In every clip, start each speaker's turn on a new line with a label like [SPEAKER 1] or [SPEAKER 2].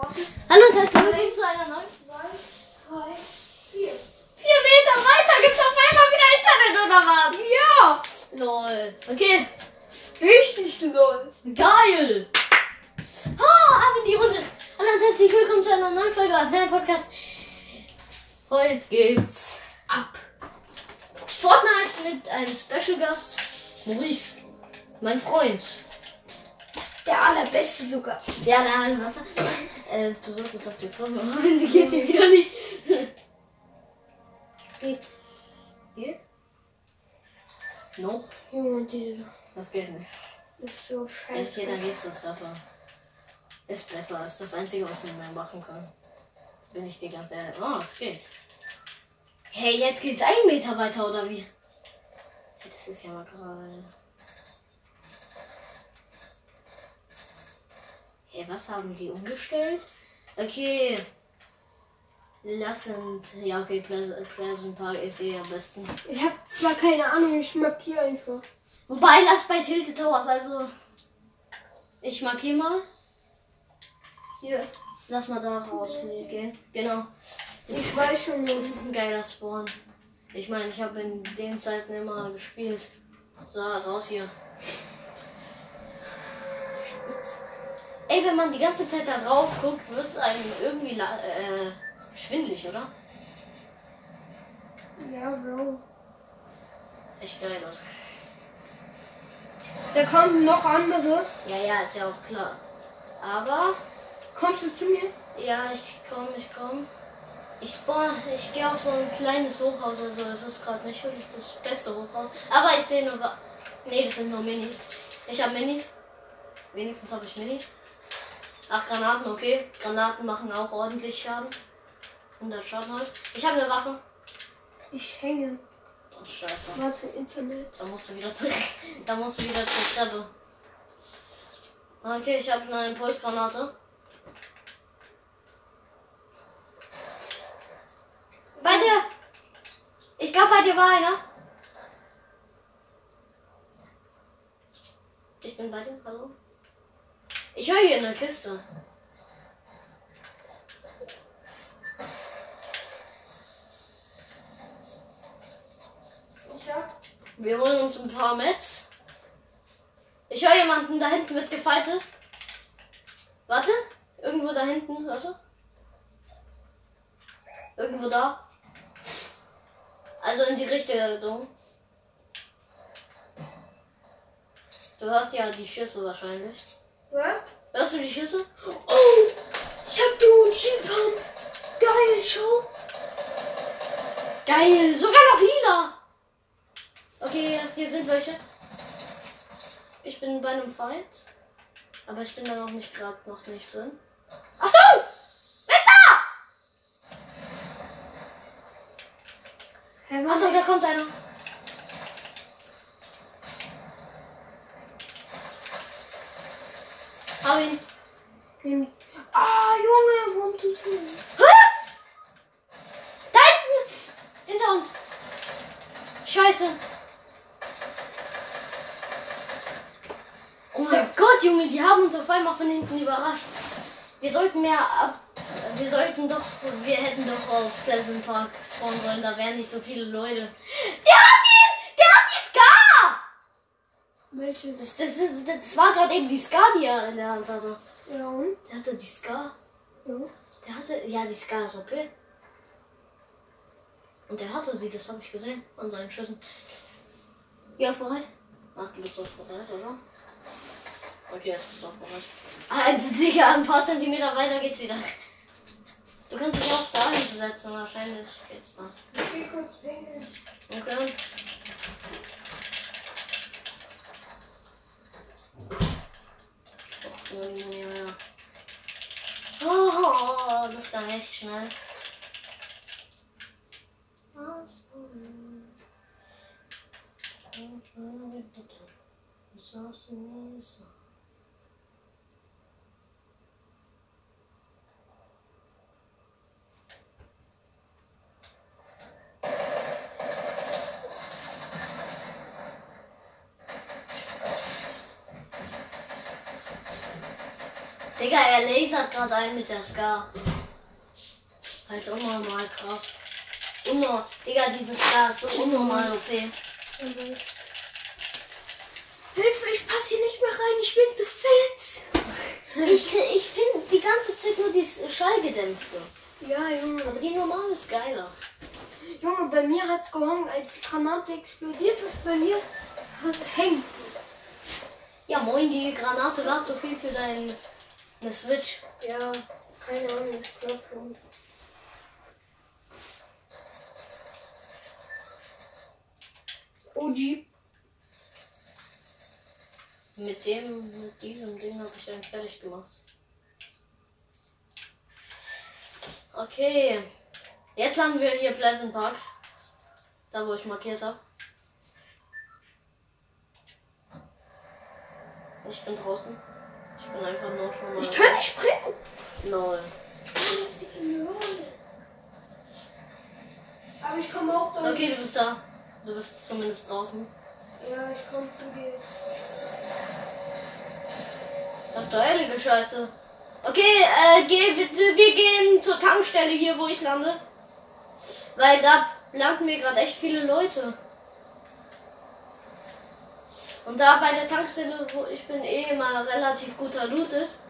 [SPEAKER 1] Hallo und herzlich willkommen zu einer neuen.
[SPEAKER 2] Zwei, drei, vier.
[SPEAKER 1] Vier Meter weiter gibt's auf einmal wieder Internet oder was?
[SPEAKER 2] Ja!
[SPEAKER 1] Lol. Okay.
[SPEAKER 2] Richtig lol.
[SPEAKER 1] Geil. Ah, ab in die Runde. Hallo und herzlich willkommen zu einer neuen Folge beim Fan Podcast. Heute geht's ab. Fortnite mit einem Special Gast. Maurice. Mein Freund.
[SPEAKER 2] Der allerbeste sogar.
[SPEAKER 1] Ja, hat Wasser. Äh, du solltest auf die Treppe. Die geht hier wieder nicht.
[SPEAKER 2] Geht.
[SPEAKER 1] Geht? No?
[SPEAKER 2] Junge, diese
[SPEAKER 1] Das geht nicht.
[SPEAKER 2] ist so
[SPEAKER 1] Okay,
[SPEAKER 2] scheiße.
[SPEAKER 1] dann geht's zur Treppe. Ist besser, ist das Einzige, was ich mehr machen kann. Bin ich dir ganz ehrlich. Oh, es geht. Hey, jetzt geht's einen Meter weiter, oder wie? Das ist ja mal gerade. Hey, was haben die umgestellt? Okay. Lassend. Ja, okay, Pleasant, Park ist eh am besten.
[SPEAKER 2] Ich hab zwar keine Ahnung, ich markiere einfach.
[SPEAKER 1] Wobei, lass bei Tilted Towers, also. Ich markiere mal. Hier. Lass mal da rausgehen. Genau. Das,
[SPEAKER 2] Ich weiß schon,
[SPEAKER 1] das ist ein geiler Spawn. Ich meine, ich habe in den Zeiten immer gespielt. So, raus hier. Ey, wenn man die ganze Zeit da drauf guckt, wird einem irgendwie äh, schwindlig, oder?
[SPEAKER 2] Ja, Bro.
[SPEAKER 1] Echt geil, oder?
[SPEAKER 2] Da kommen noch andere.
[SPEAKER 1] Ja, ja, ist ja auch klar. Aber
[SPEAKER 2] Kommst du zu mir?
[SPEAKER 1] Ja, ich komm, ich komm. Ich spawn, ich gehe auf so ein kleines Hochhaus, also es ist gerade nicht wirklich das beste Hochhaus. Aber ich sehe nur. Nee, das sind nur Minis. Ich habe Minis. Wenigstens habe ich Minis. Ach, Granaten, okay. Granaten machen auch ordentlich Schaden. 100 Schaden halt. Ich habe eine Waffe.
[SPEAKER 2] Ich hänge.
[SPEAKER 1] Oh, scheiße.
[SPEAKER 2] Warte, Internet.
[SPEAKER 1] Da musst du wieder zurück. Da musst du wieder zur Treppe. Okay, ich habe eine Impulsgranate. Bei dir! Ich glaube, bei dir war einer. Ich bin bei dir, hallo? Ich höre hier eine Kiste.
[SPEAKER 2] Ich hab.
[SPEAKER 1] Wir holen uns ein paar Mets. Ich höre jemanden, da hinten wird gefaltet. Warte, irgendwo da hinten, warte. Irgendwo da. Also in die Richtung. Du hörst ja die Schüsse wahrscheinlich.
[SPEAKER 2] Was?
[SPEAKER 1] Hörst du die Schüsse?
[SPEAKER 2] Oh! Ich hab du Shield Pump. Geil, schau.
[SPEAKER 1] Geil, sogar noch lila. Okay, hier sind welche. Ich bin bei einem Fight. Aber ich bin da noch nicht gerade noch nicht drin. Achtung! Weg da! Achtung, da kommt einer. Hau ihn.
[SPEAKER 2] Ah, Junge, warum tust du?
[SPEAKER 1] Da hinten! Hinter uns. Scheiße. Oh mein Gott, Junge, die haben uns auf einmal von hinten überrascht. Wir sollten mehr ab. Wir sollten doch. Wir hätten doch auf Pleasant Park spawnen sollen. Da wären nicht so viele Leute. Die. Der hat die Scar!
[SPEAKER 2] Welche?
[SPEAKER 1] Das, das, das war gerade eben die Scar, die er in der Hand hatte.
[SPEAKER 2] Ja, und?
[SPEAKER 1] Der hatte die Scar.
[SPEAKER 2] Ja.
[SPEAKER 1] Der hatte. Ja, die Scar ist okay. Und der hatte sie, das habe ich gesehen an seinen Schüssen. Ja, bereit? Ach, du bist doch bereit, oder? Okay, jetzt bist du auch bereit. Ah, jetzt, Digga, ein paar Zentimeter weiter geht's wieder. Du kannst dich auch da hinsetzen, wahrscheinlich geht's da.
[SPEAKER 2] Ich geh kurz pinkeln.
[SPEAKER 1] Okay. Millionäre. Oh, oh, oh, das war echt schnell. So, so, so. Digga, er lasert gerade ein mit der Scar. Halt unnormal krass. Unnor Digga, diese Scar ist so unnormal OP.
[SPEAKER 2] Hilfe, ich passe hier nicht mehr rein, ich bin zu fett.
[SPEAKER 1] Ich, ich finde die ganze Zeit nur die Schallgedämpfte.
[SPEAKER 2] Ja, Junge.
[SPEAKER 1] Aber die normale ist geiler.
[SPEAKER 2] Junge, bei mir hat's gehangen, als die Granate explodiert ist, bei mir hat hängt.
[SPEAKER 1] Ja, moin, die Granate war zu viel für deine Switch.
[SPEAKER 2] Ja, keine Ahnung, ich glaube schon. OG.
[SPEAKER 1] Mit dem, mit diesem Ding habe ich einen fertig gemacht. Okay. Jetzt landen wir hier Pleasant Park. Da wo ich markiert habe. Ich bin draußen. Ich bin einfach nur schon mal.
[SPEAKER 2] Ich kann nicht springen.
[SPEAKER 1] Lol.
[SPEAKER 2] Aber ich komme auch da.
[SPEAKER 1] Okay, du bist da. Du bist zumindest draußen.
[SPEAKER 2] Ja, ich komme zu dir.
[SPEAKER 1] Ach du heilige Scheiße. Okay, äh, geh bitte, wir gehen zur Tankstelle hier, wo ich lande. Weil da landen mir gerade echt viele Leute. Und da bei der Tankstelle, wo ich bin, eh immer relativ guter Loot ist.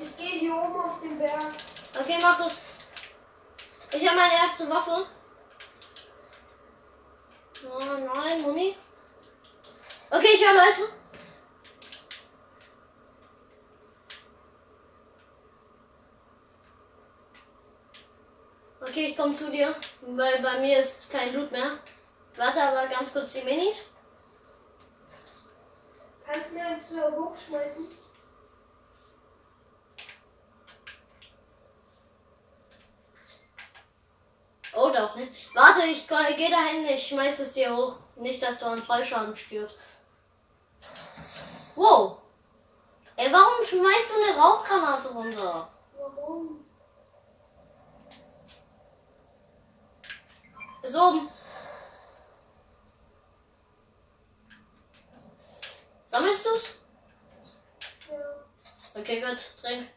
[SPEAKER 2] Ich gehe hier oben auf den Berg.
[SPEAKER 1] Okay, mach das. Ich habe meine erste Waffe. Oh nein, Muni. Okay, ich höre Leute. Okay, ich komme zu dir, weil bei mir ist kein Loot mehr. Warte aber ganz kurz die Minis.
[SPEAKER 2] Kannst du mir eins so hochschmeißen?
[SPEAKER 1] Oh, doch nicht. Warte, ich gehe dahin, ich schmeiß es dir hoch. Nicht, dass du an Fallschaden stirbst. Wow. Ey, warum schmeißt du eine Rauchgranate runter?
[SPEAKER 2] Warum?
[SPEAKER 1] Ist oben. Gut, trink.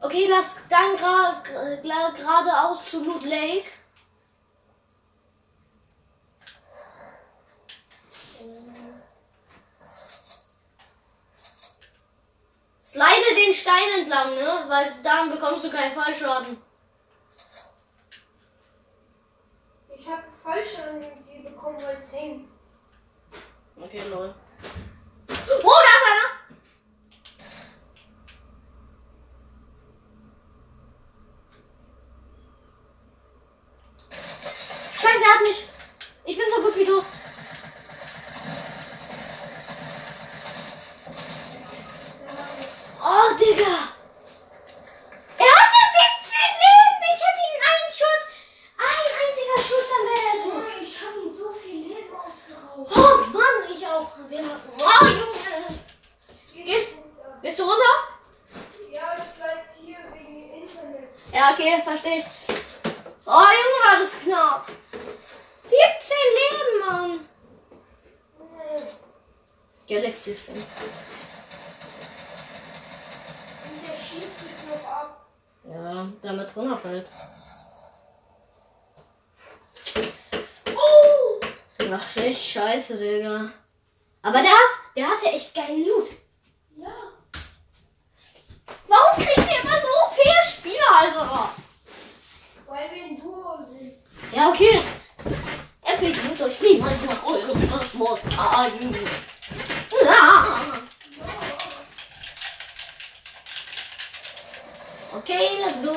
[SPEAKER 1] Okay, lass dann gra- gra- geradeaus zu Loot Lake. Slide den Stein entlang, ne? Weil dann bekommst du keinen Fallschaden.
[SPEAKER 2] Ich habe falsche Energie bekommen, weil es hängt.
[SPEAKER 1] Okay, lol. Oh, da ist einer! Scheiße, er hat mich. Ich bin so gut wie du. Oh, Digga. Er hatte 17 Leben. Ich hätte ihn einen Schuss. Ein einziger Schuss, dann wäre er tot.
[SPEAKER 2] Junge, ich habe ihm so viel Leben aufgeraubt.
[SPEAKER 1] Oh Mann, ich auch. Wir hatten. Oh Junge. Gehst, gehst du runter?
[SPEAKER 2] Ja, ich bleib hier wegen Internet.
[SPEAKER 1] Ja, okay, verstehe ich. Oh Junge, war das knapp. 17 Leben, Mann. Galaxy Skin.
[SPEAKER 2] Und der schießt sich noch ab.
[SPEAKER 1] Ja, damit runterfällt. Oh! Ach, schlecht scheiße, Digga. Aber der hat, der hatte echt geilen Loot.
[SPEAKER 2] Ja.
[SPEAKER 1] Warum kriegen wir immer so OP-Spieler, Alter?
[SPEAKER 2] Weil wir ein Duo sind.
[SPEAKER 1] Ja, okay. Epic wird euch niemand nach eurem Kosmos ein. Ja. Okay, let's go.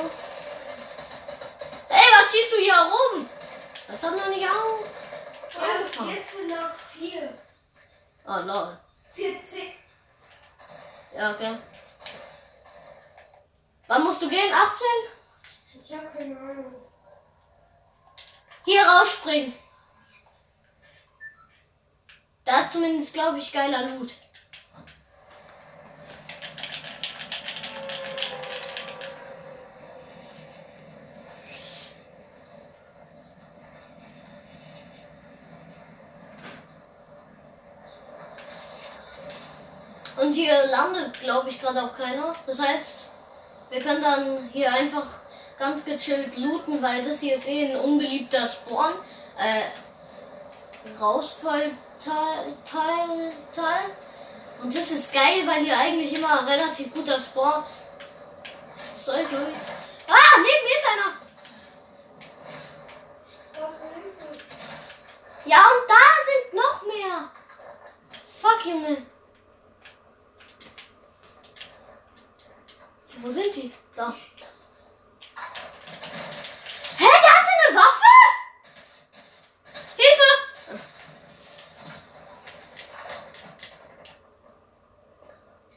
[SPEAKER 1] Ey, was schießt du hier rum? Das hat noch nicht.
[SPEAKER 2] Ja,
[SPEAKER 1] angefangen.
[SPEAKER 2] 14 nach 4.
[SPEAKER 1] Oh, lol.
[SPEAKER 2] 40.
[SPEAKER 1] Ja, okay. Wann musst du gehen? 18?
[SPEAKER 2] Ich habe keine Ahnung.
[SPEAKER 1] Hier rausspringen. Da ist zumindest, glaube ich, geiler Loot. Hier landet, glaube ich, gerade auch keiner. Das heißt, wir können dann hier einfach ganz gechillt looten, weil das hier ist eh ein unbeliebter Spawn. Äh, Rausfallteil. Teil. Und das ist geil, weil hier eigentlich immer relativ guter Spawn. Soll ich durch? Ah, neben mir ist einer! Ja, und da sind noch mehr! Fuck, Junge! Wo sind die? Da. Hä, der hatte eine Waffe? Hilfe!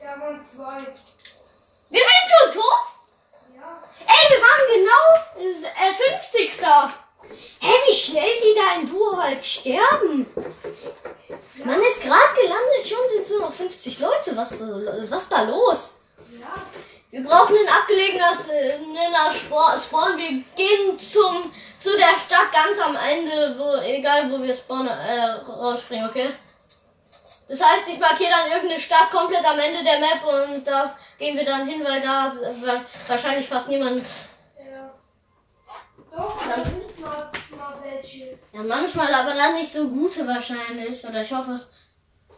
[SPEAKER 2] Ja, waren zwei.
[SPEAKER 1] Wir sind schon tot?
[SPEAKER 2] Ja.
[SPEAKER 1] Ey, wir waren genau äh, 50. Hä, wie schnell die da in Duo halt sterben. Man ist gerade gelandet, schon sind es nur noch 50 Leute. Was, äh, was da los?
[SPEAKER 2] Ja.
[SPEAKER 1] Wir brauchen ein abgelegenes äh, Nenner Spawn. Spawn. Wir gehen zum zu der Stadt ganz am Ende, wo egal wo wir spawnen, äh, rausspringen, okay? Das heißt, ich markiere dann irgendeine Stadt komplett am Ende der Map und da gehen wir dann hin, weil da wa- wahrscheinlich fast niemand.
[SPEAKER 2] Ja. Doch, da sind mal, mal welche.
[SPEAKER 1] Ja, manchmal, aber dann nicht so gute wahrscheinlich. Oder ich hoffe es.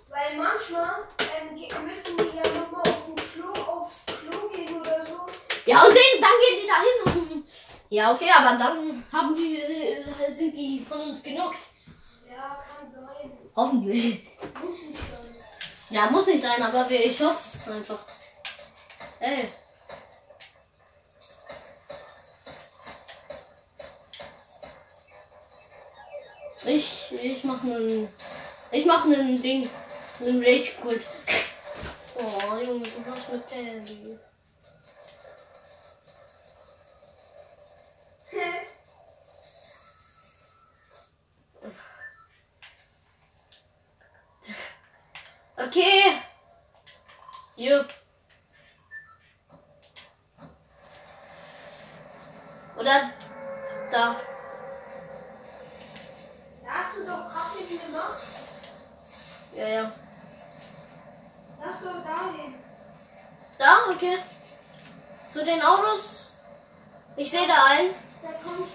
[SPEAKER 2] Weil manchmal ähm, müssen die ja nochmal auf Klo, aufs Klo gehen oder so.
[SPEAKER 1] Ja, und den, dann gehen die da hin und. Ja, okay, aber dann haben die, äh, sind die von uns genockt.
[SPEAKER 2] Ja, kann.
[SPEAKER 1] Hoffentlich. Ja, muss nicht sein, aber ich hoffe es einfach. Ey. Ich, ich mach nen, ich mach nen Ding, nen Rage Kult. Oh, Junge, du hast mit Candy. Okay. Jupp. Oder da.
[SPEAKER 2] Da hast du doch nicht gemacht.
[SPEAKER 1] Ja, ja.
[SPEAKER 2] Lass doch dahin.
[SPEAKER 1] Da, okay. Zu den Autos. Ich sehe da einen.
[SPEAKER 2] Da kommt,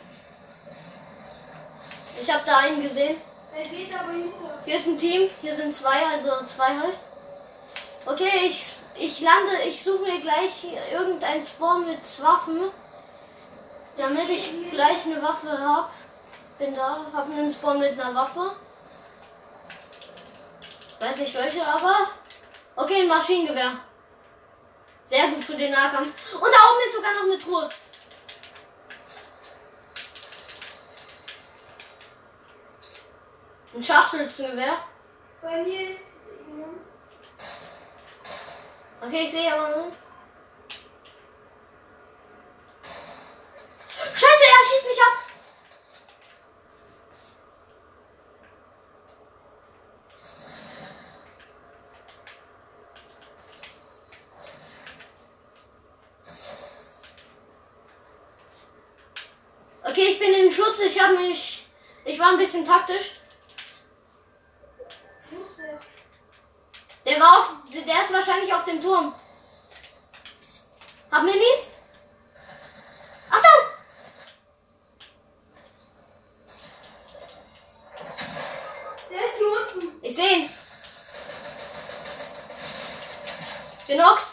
[SPEAKER 1] Ich habe da einen gesehen. Hier ist ein Team. Hier sind zwei, also zwei halt. Okay, ich, ich lande. Ich suche mir gleich irgendein Spawn mit Waffen. Damit ich gleich eine Waffe habe. Bin da, habe einen Spawn mit einer Waffe. Weiß nicht welche, aber. Okay, ein Maschinengewehr. Sehr gut für den Nahkampf. Und da oben ist sogar noch eine Truhe. Ein Scharfschützengewehr.
[SPEAKER 2] Bei mir ist. Ja.
[SPEAKER 1] Okay, ich sehe aber nur. Scheiße, er schießt mich ab. Okay, ich bin in Schutz. Ich habe mich. Ich war ein bisschen taktisch.
[SPEAKER 2] Muss der.
[SPEAKER 1] Der war auf. Der ist wahrscheinlich auf dem Turm. Hab Minis? Achtung!
[SPEAKER 2] Der ist hier unten.
[SPEAKER 1] Ich sehe ihn. Genockt.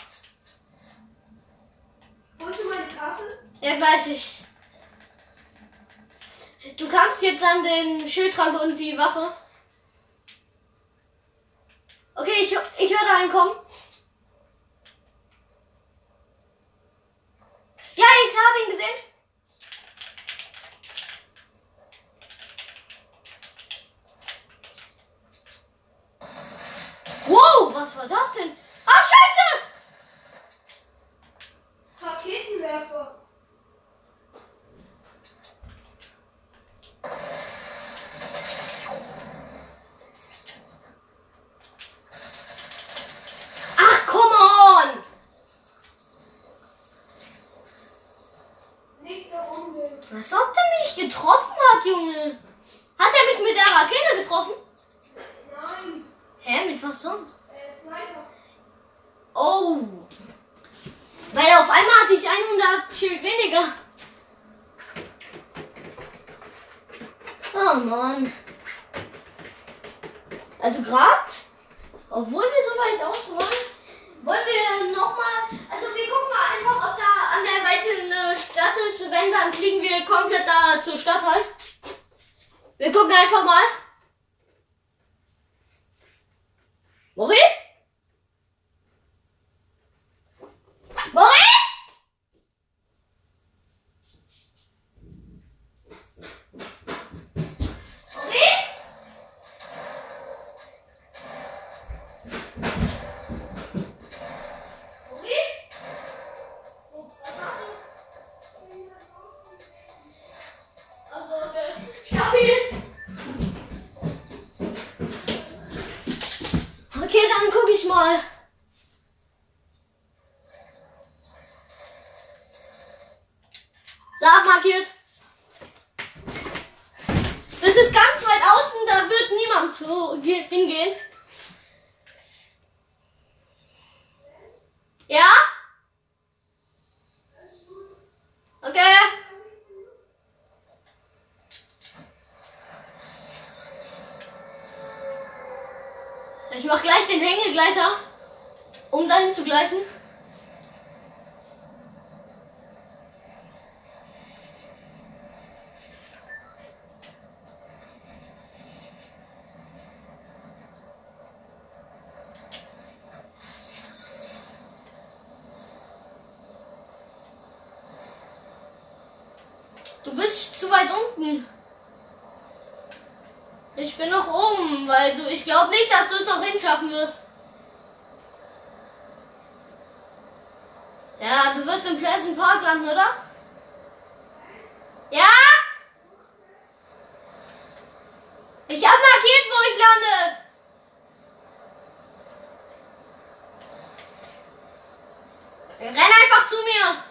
[SPEAKER 2] Holst du meine Karte?
[SPEAKER 1] Ja, gleich. Ich. Du kannst jetzt dann den Schildtrank und die Waffe. Okay, ich, ich höre da einen kommen. Ja, ich habe ihn gesehen. Wow, was war das denn? Ah, scheiße!
[SPEAKER 2] Raketenwerfer.
[SPEAKER 1] Ach, come on!
[SPEAKER 2] Nicht da unten.
[SPEAKER 1] Als ob der mich getroffen hat, Junge. Hat er mich mit der Rakete getroffen?
[SPEAKER 2] Nein.
[SPEAKER 1] Hä, mit was sonst?
[SPEAKER 2] Er ist Sniper.
[SPEAKER 1] Oh. Weil auf einmal hatte ich 100 Schild weniger. Oh Mann. Also gerade, obwohl wir so weit aus waren, wollen wir nochmal, also wir gucken einfach, ob da an der Seite eine Stadt ist. Wenn, dann fliegen wir komplett da zur Stadt halt. Wir gucken einfach mal. Maurice? Maurice? Maurice? Maurice? Oh, was machst du? Also, okay. Stabil. Okay, dann guck ich mal. Sag markiert. Das ist ganz weit außen, da wird niemand so ge- hingehen. Ja? Okay. Ich mach gleich den Hängegleiter, um dahin zu gleiten. Du bist zu weit unten. Ich bin noch oben, weil du. Ich glaube nicht, dass du es noch hinschaffen wirst. Ja, du wirst im Pleasant Park landen, oder? Ja? Ich hab markiert, wo ich lande. Renn einfach zu mir.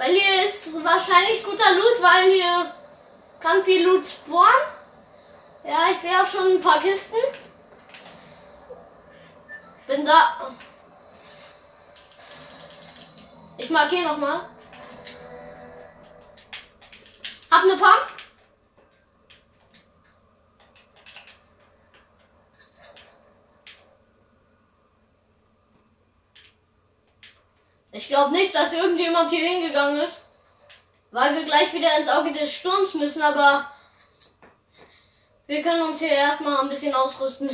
[SPEAKER 1] Weil hier ist wahrscheinlich guter Loot, weil hier kann viel Loot spawnen. Ja, ich sehe auch schon ein paar Kisten. Bin da. Ich markiere nochmal. Hab ne Pump. Ich glaube nicht, dass irgendjemand hier hingegangen ist. Weil wir gleich wieder ins Auge des Sturms müssen, aber wir können uns hier erstmal ein bisschen ausrüsten.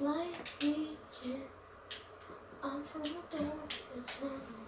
[SPEAKER 1] Like too. I'm from the door. It's not.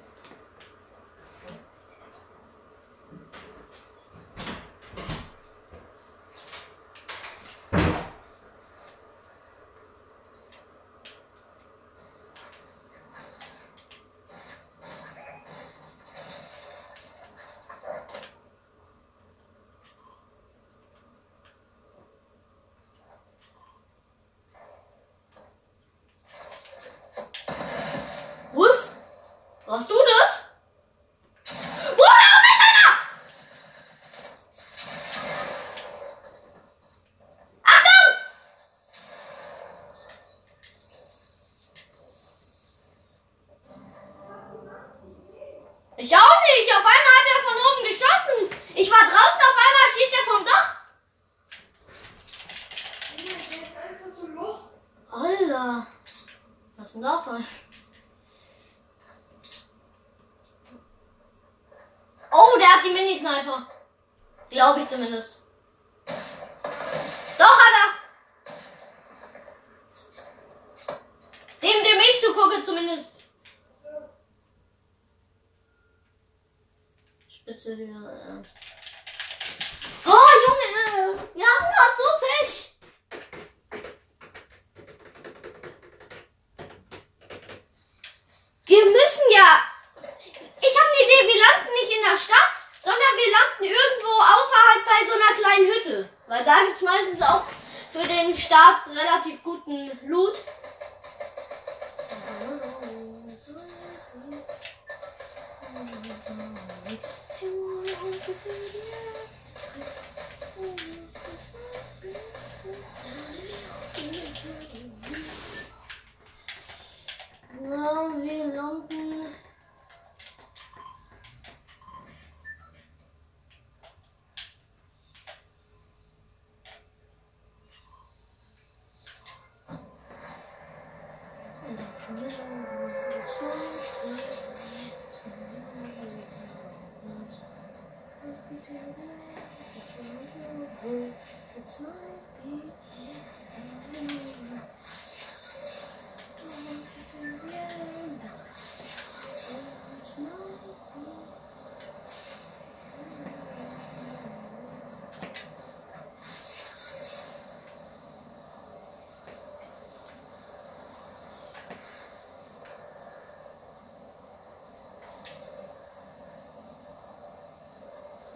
[SPEAKER 1] Ich auch nicht. Auf einmal hat er von oben geschossen. Ich war draußen, auf einmal schießt er vom Dach. Alter. Was ist denn da für Oh, der hat die Mini-Sniper. Glaube ich zumindest. Doch, hat er. Dem, dem ich zugucke zumindest. Spitze wieder. Ja. Oh, Junge. Wir haben grad so Pech. Wir müssen ja. Ich habe eine Idee, wir landen nicht in der Stadt, sondern wir landen irgendwo außerhalb bei so einer kleinen Hütte. Weil da gibt es meistens auch für den Start relativ guten Loot. Ja,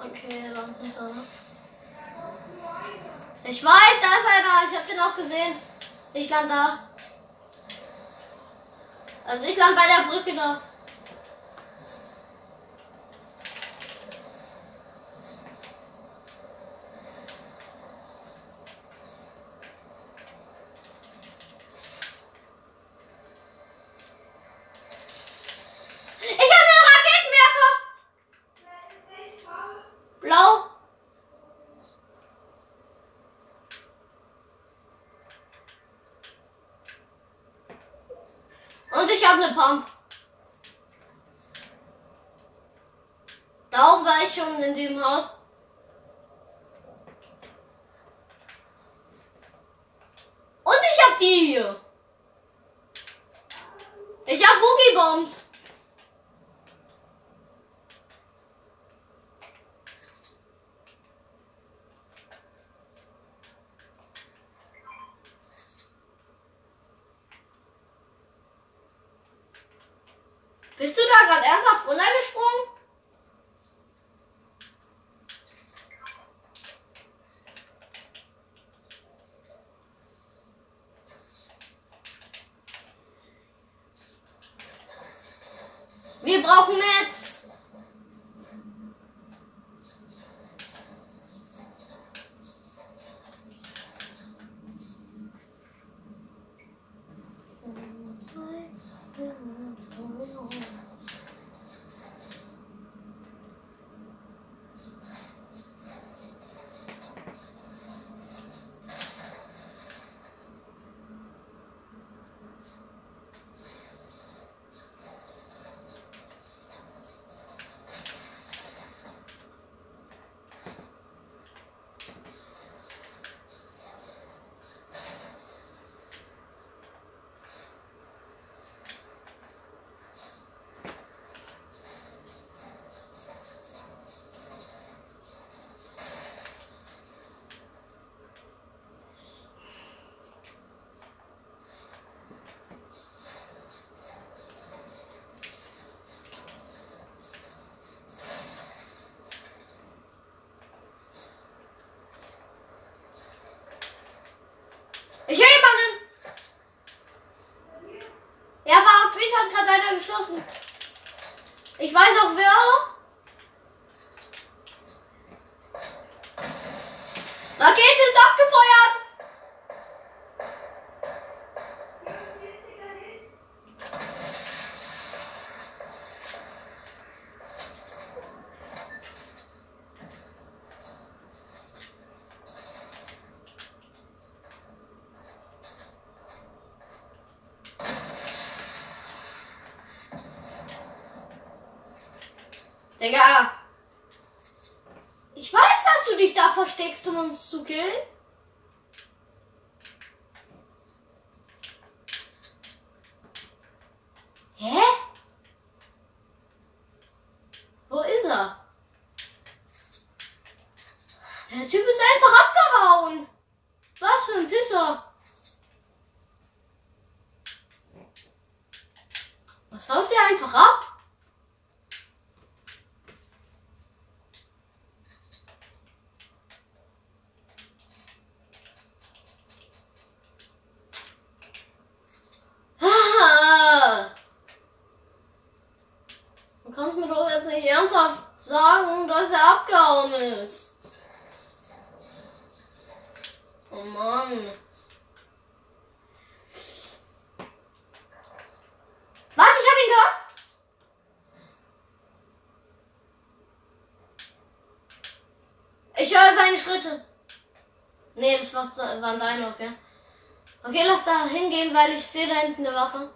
[SPEAKER 1] Okay, dann ist er. Ich weiß, da ist einer. Ich hab den auch gesehen. Ich land da. Also ich land bei der Brücke da. Ich habe einen Raketenwerfer. Blau. Und ich habe eine Pump. Da oben war ich schon in dem Haus. Und ich habe die hier. Ich habe Boogie Bombs. Bist du da gerade ernsthaft runtergesprungen? geschossen. Ich weiß auch wer. Digga. Ich weiß, dass du dich da versteckst, um uns zu killen. Hä? Wo ist er? Der Typ ist einfach abgehauen. Was für ein Pisser. Was haut der einfach ab? Ah! Du kannst mir doch jetzt nicht ernsthaft sagen, dass er abgehauen ist. Oh Mann. Warte, ich hab ihn gehört. Ich höre seine Schritte. Nee, das war's- waren deine, okay. Okay, lass da hingehen, weil ich sehe da hinten eine Waffe.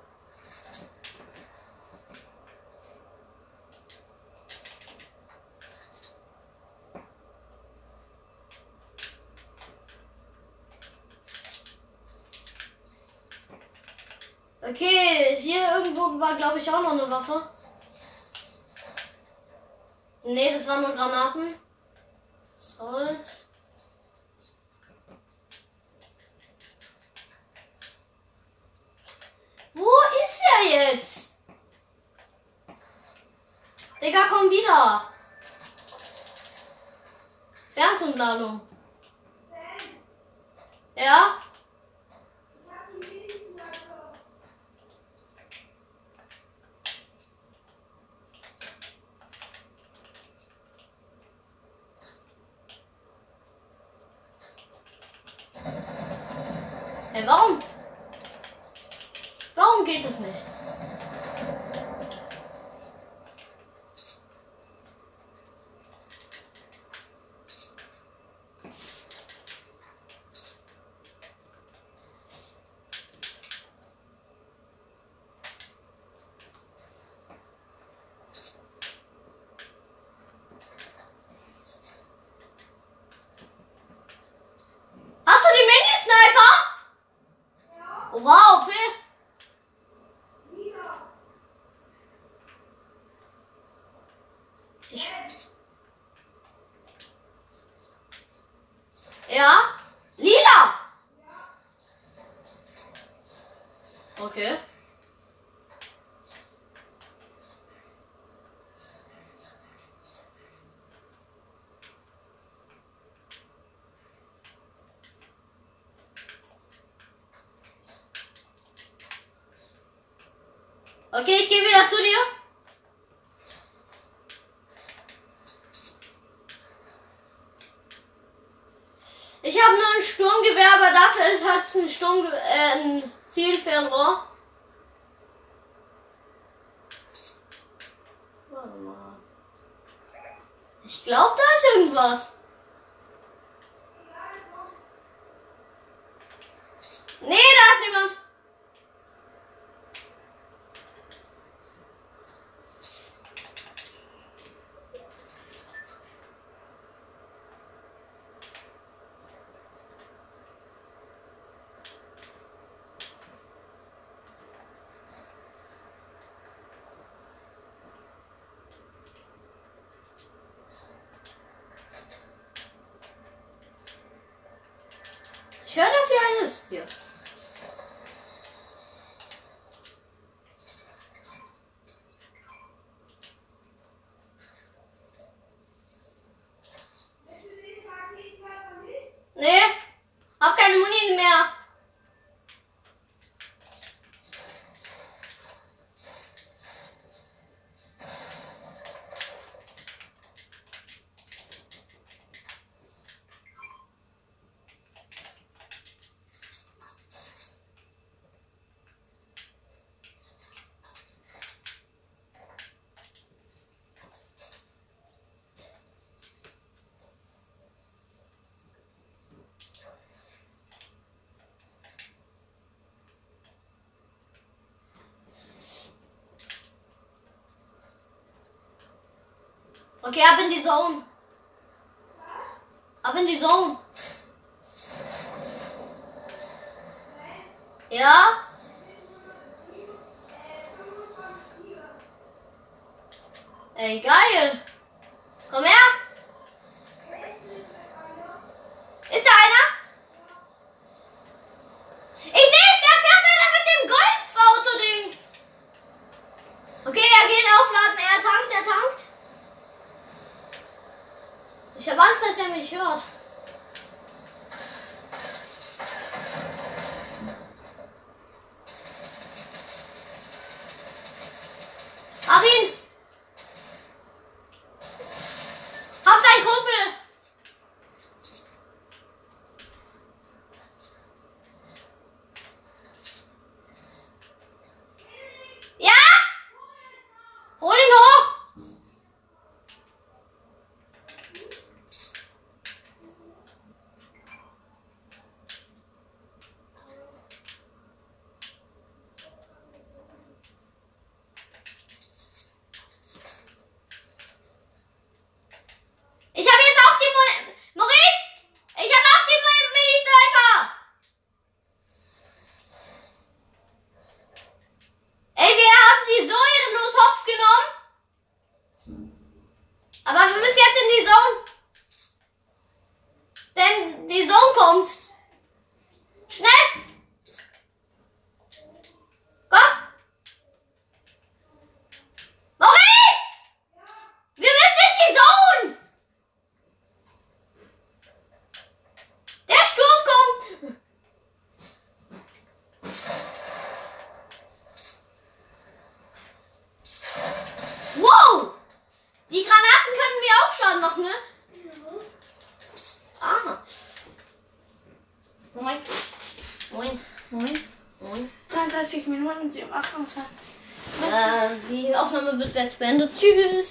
[SPEAKER 1] Okay, hier irgendwo war, glaube ich, auch noch eine Waffe. Nee, das waren nur Granaten. Holz. Wo ist er jetzt? Digga, komm wieder. Fernzugladung. Ja? Hey, warum? Warum geht es nicht? Hast du die Mini-Sniper? Oh, wow, okay. Ich. Ja? Lila! Okay. Okay, ich gehe wieder zu dir. Ich habe nur ein Sturmgewehr, aber dafür hat es ein Sturmge äh, ein Zielfernrohr. Ich glaube, da ist irgendwas. Nee, da ist niemand. Ich höre, Okay, ab in die Zone. Ab in die Zone. Ja? Ey, geil. Komm her.
[SPEAKER 2] damage
[SPEAKER 1] yours.
[SPEAKER 2] 40 Minuten, sie um 8 Uhr.
[SPEAKER 1] Äh, die Aufnahme wird jetzt beendet. Tschüss.